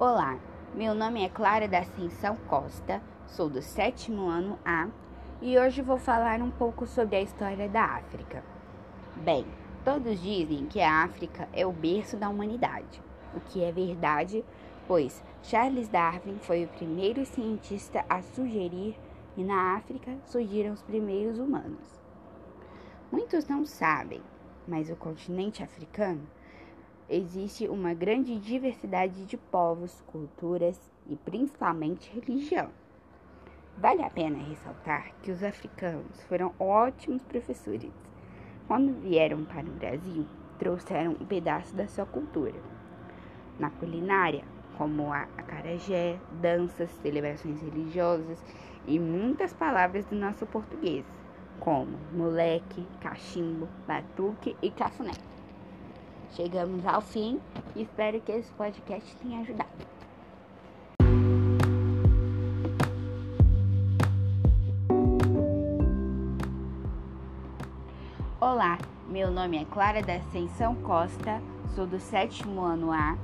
Olá, meu nome é Clara da Ascensão Costa, sou do sétimo ano A e hoje vou falar um pouco sobre a história da África. Bem, todos dizem que a África é o berço da humanidade, o que é verdade, pois Charles Darwin foi o primeiro cientista a sugerir que na África surgiram os primeiros humanos. Muitos não sabem, mas o continente africano existe uma grande diversidade de povos, culturas e principalmente religião. Vale a pena ressaltar que os africanos foram ótimos professores. Quando vieram para o Brasil, trouxeram um pedaço da sua cultura. Na culinária, como a acarajé, danças, celebrações religiosas e muitas palavras do nosso português, como moleque, cachimbo, batuque e cafuné. Chegamos ao fim e espero que esse podcast tenha ajudado. Olá, meu nome é Clara da Ascensão Costa, sou do sétimo ano A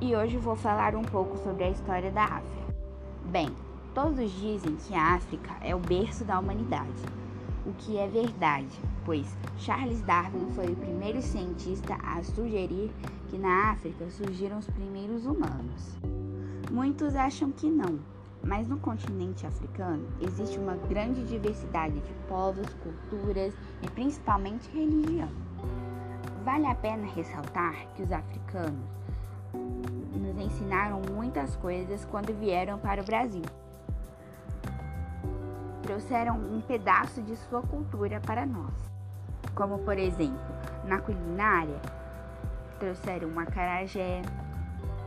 e hoje vou falar um pouco sobre a história da África. Bem, todos dizem que a África é o berço da humanidade o que é verdade, pois Charles Darwin foi o primeiro cientista a sugerir que na África surgiram os primeiros humanos. Muitos acham que não, mas no continente africano existe uma grande diversidade de povos, culturas e principalmente religião. Vale a pena ressaltar que os africanos nos ensinaram muitas coisas quando vieram para o Brasil trouxeram um pedaço de sua cultura para nós. Como, por exemplo, na culinária, trouxeram um acarajé,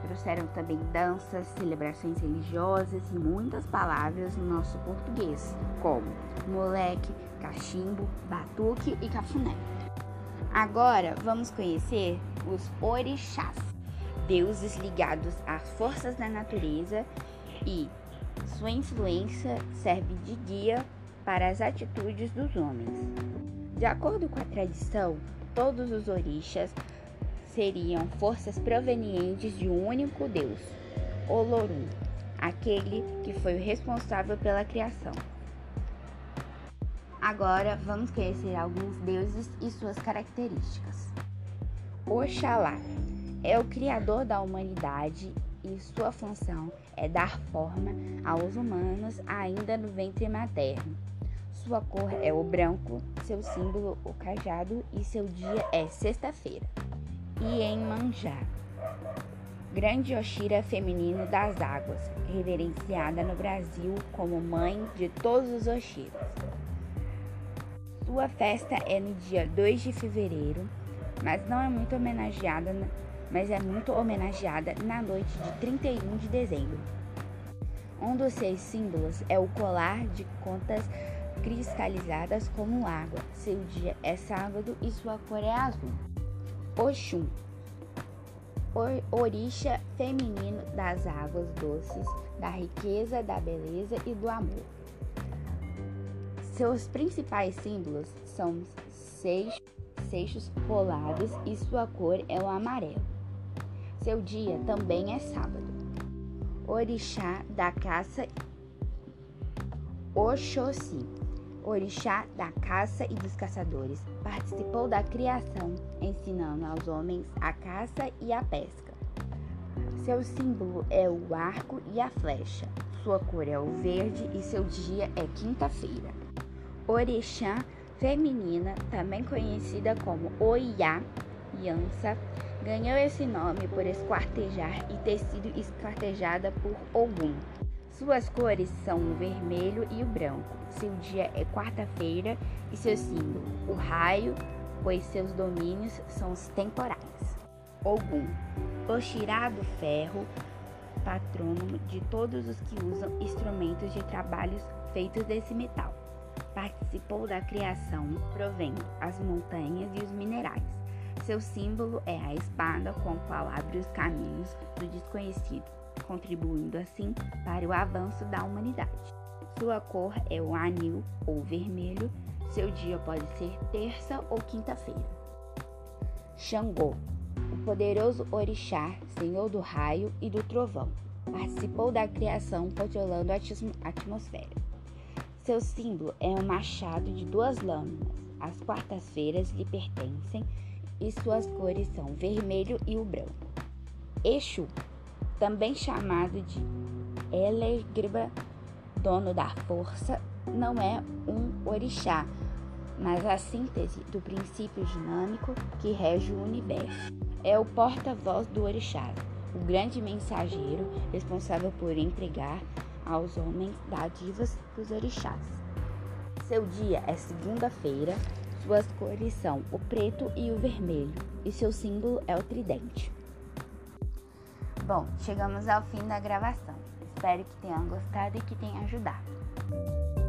trouxeram também danças, celebrações religiosas e muitas palavras no nosso português, como moleque, cachimbo, batuque e cafuné. Agora vamos conhecer os orixás, deuses ligados às forças da natureza e sua influência serve de guia para as atitudes dos homens. De acordo com a tradição, todos os orixás seriam forças provenientes de um único Deus, Olorum, aquele que foi o responsável pela criação. Agora vamos conhecer alguns deuses e suas características. Oxalá é o criador da humanidade e sua função é dar forma aos humanos ainda no ventre materno. Sua cor é o branco, seu símbolo o cajado e seu dia é sexta-feira. Iemanjá, grande Oxira feminino das águas, reverenciada no Brasil como mãe de todos os Oxiras. Sua festa é no dia 2 de fevereiro, mas não é muito homenageada mas é muito homenageada na noite de 31 de dezembro. Um dos seus símbolos é o colar de contas cristalizadas como água. Seu dia é sábado e sua cor é azul. Oxum, orixá feminino das águas doces, da riqueza, da beleza e do amor. Seus principais símbolos são seixos, seixos e sua cor é o amarelo. Seu dia também é sábado. Orixá da caça Oxóssi, orixá da caça e dos caçadores, participou da criação, ensinando aos homens a caça e a pesca. Seu símbolo é o arco e a flecha. Sua cor é o verde e seu dia é quinta-feira. Orixá feminina, também conhecida como Oiá, Yansa, Ganhou esse nome por esquartejar e ter sido esquartejada por Ogum. Suas cores são o vermelho e o branco. Seu dia é quarta-feira e seu símbolo, o raio, pois seus domínios são os temporais. Ogum, Oxirá do ferro, patrônomo de todos os que usam instrumentos de trabalhos feitos desse metal. Participou da criação, provendo as montanhas e os minerais. Seu símbolo é a espada com a qual abre os caminhos do desconhecido, contribuindo assim para o avanço da humanidade. Sua cor é o anil ou vermelho. Seu dia pode ser terça ou quinta-feira. Xangô, o poderoso orixá, senhor do raio e do trovão. Participou da criação controlando a atmosfera. Seu símbolo é um machado de duas lâminas. As quartas-feiras lhe pertencem e suas cores são vermelho e o branco. Exu, também chamado de Elegriba, dono da força, não é um orixá, mas a síntese do princípio dinâmico que rege o universo. É o porta-voz do orixá, o grande mensageiro responsável por entregar aos homens dádivas dos orixás. Seu dia é segunda-feira, suas cores são o preto e o vermelho, e seu símbolo é o tridente. Bom, chegamos ao fim da gravação. Espero que tenham gostado e que tenha ajudado.